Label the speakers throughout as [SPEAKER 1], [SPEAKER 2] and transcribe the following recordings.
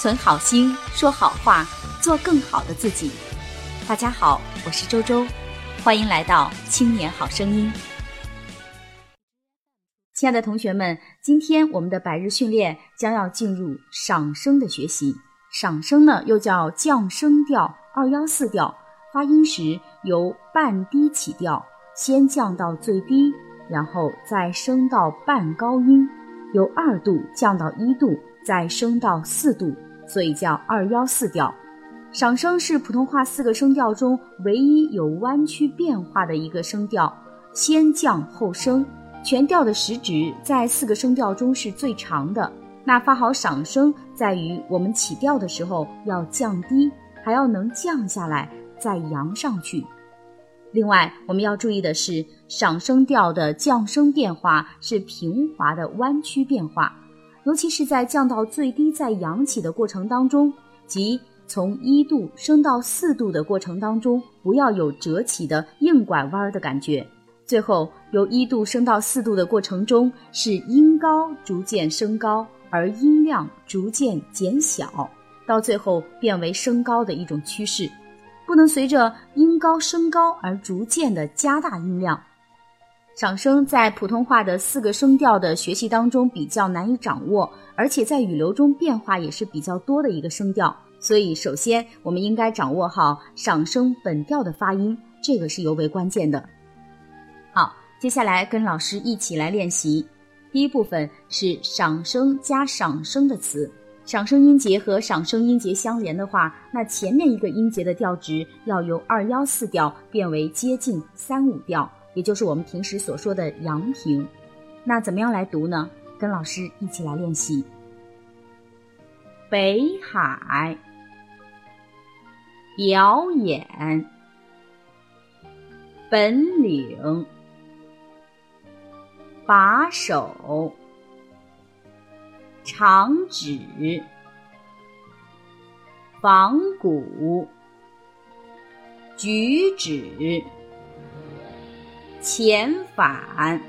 [SPEAKER 1] 存好心，说好话，做更好的自己。大家好，我是周周，欢迎来到青年好声音。亲爱的同学们，今天我们的百日训练将要进入赏声的学习。赏声呢，又叫降声调、二幺四调，发音时由半低起调，先降到最低，然后再升到半高音，由二度降到一度，再升到四度。所以叫二幺四调，赏声是普通话四个声调中唯一有弯曲变化的一个声调，先降后升，全调的时值在四个声调中是最长的。那发好赏声在于我们起调的时候要降低，还要能降下来再扬上去。另外我们要注意的是，赏声调的降声变化是平滑的弯曲变化。尤其是在降到最低再扬起的过程当中，即从一度升到四度的过程当中，不要有折起的硬拐弯的感觉。最后由一度升到四度的过程中，是音高逐渐升高，而音量逐渐减小，到最后变为升高的一种趋势，不能随着音高升高而逐渐的加大音量。赏声在普通话的四个声调的学习当中比较难以掌握，而且在语流中变化也是比较多的一个声调，所以首先我们应该掌握好赏声本调的发音，这个是尤为关键的。好，接下来跟老师一起来练习。第一部分是赏声加赏声的词，赏声音节和赏声音节相连的话，那前面一个音节的调值要由二幺四调变为接近三五调。也就是我们平时所说的阳平，那怎么样来读呢？跟老师一起来练习。北海表演本领把手长指仿古举止。遣返，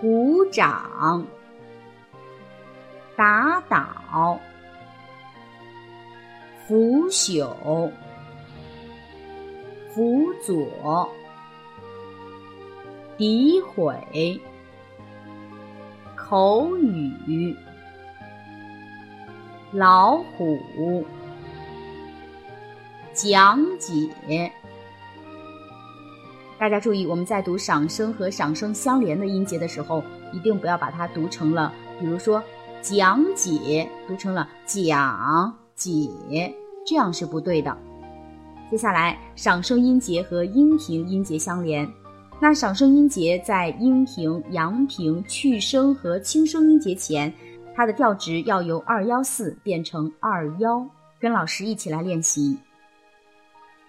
[SPEAKER 1] 鼓掌，打倒，腐朽，辅佐，诋毁，口语，老虎，讲解。大家注意，我们在读赏声和赏声相连的音节的时候，一定不要把它读成了，比如说讲解，读成了讲解，这样是不对的。接下来，赏声音节和阴平音节相连，那赏声音节在阴平、阳平、去声和轻声音节前，它的调值要由二幺四变成二幺。跟老师一起来练习，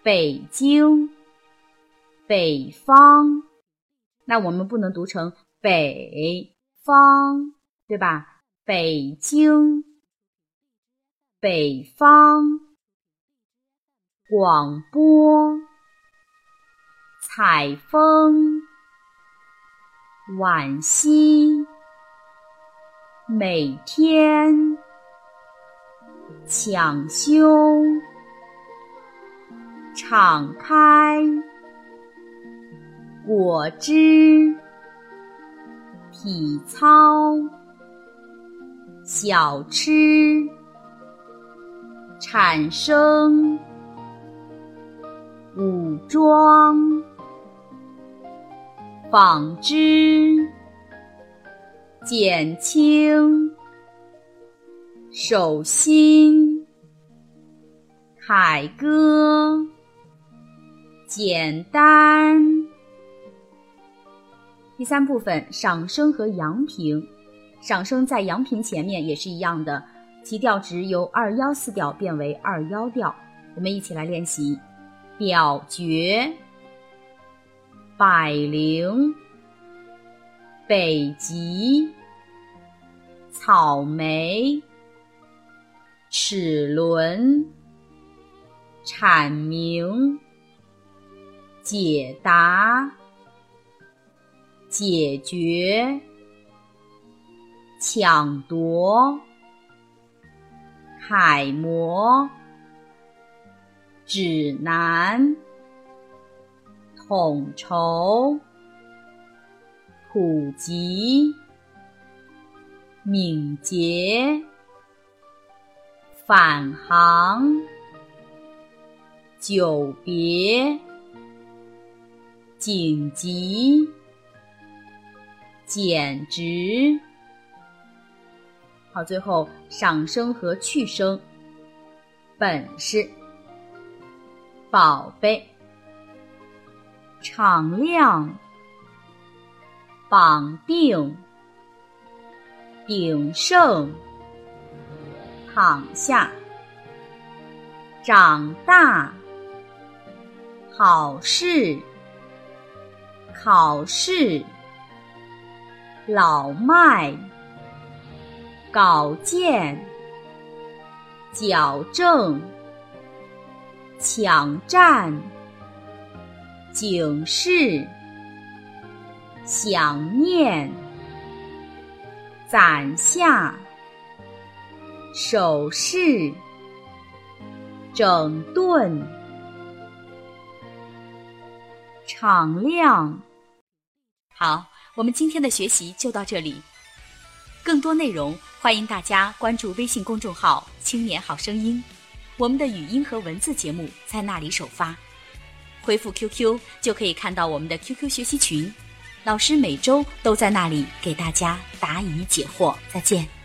[SPEAKER 1] 北京。北方，那我们不能读成北方，对吧？北京，北方，广播，采风，惋惜，每天，抢修，敞开。果汁，体操，小吃，产生，武装，纺织，减轻，手心，凯歌，简单。第三部分赏声和阳平，赏声在阳平前面也是一样的，其调值由二幺四调变为二幺调。我们一起来练习：表决、百灵、北极、草莓、齿轮、阐明、解答。解决、抢夺、楷模、指南、统筹、普及、敏捷、返航、久别、紧急。简直。好，最后上声和去声。本事，宝贝，敞亮，绑定，鼎盛，躺下，长大，好事，考试。老迈，稿件，矫正，抢占，警示，想念，攒下，手势，整顿，敞亮，好。我们今天的学习就到这里，更多内容欢迎大家关注微信公众号“青年好声音”，我们的语音和文字节目在那里首发。回复 QQ 就可以看到我们的 QQ 学习群，老师每周都在那里给大家答疑解惑。再见。